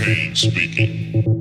Kane speaking.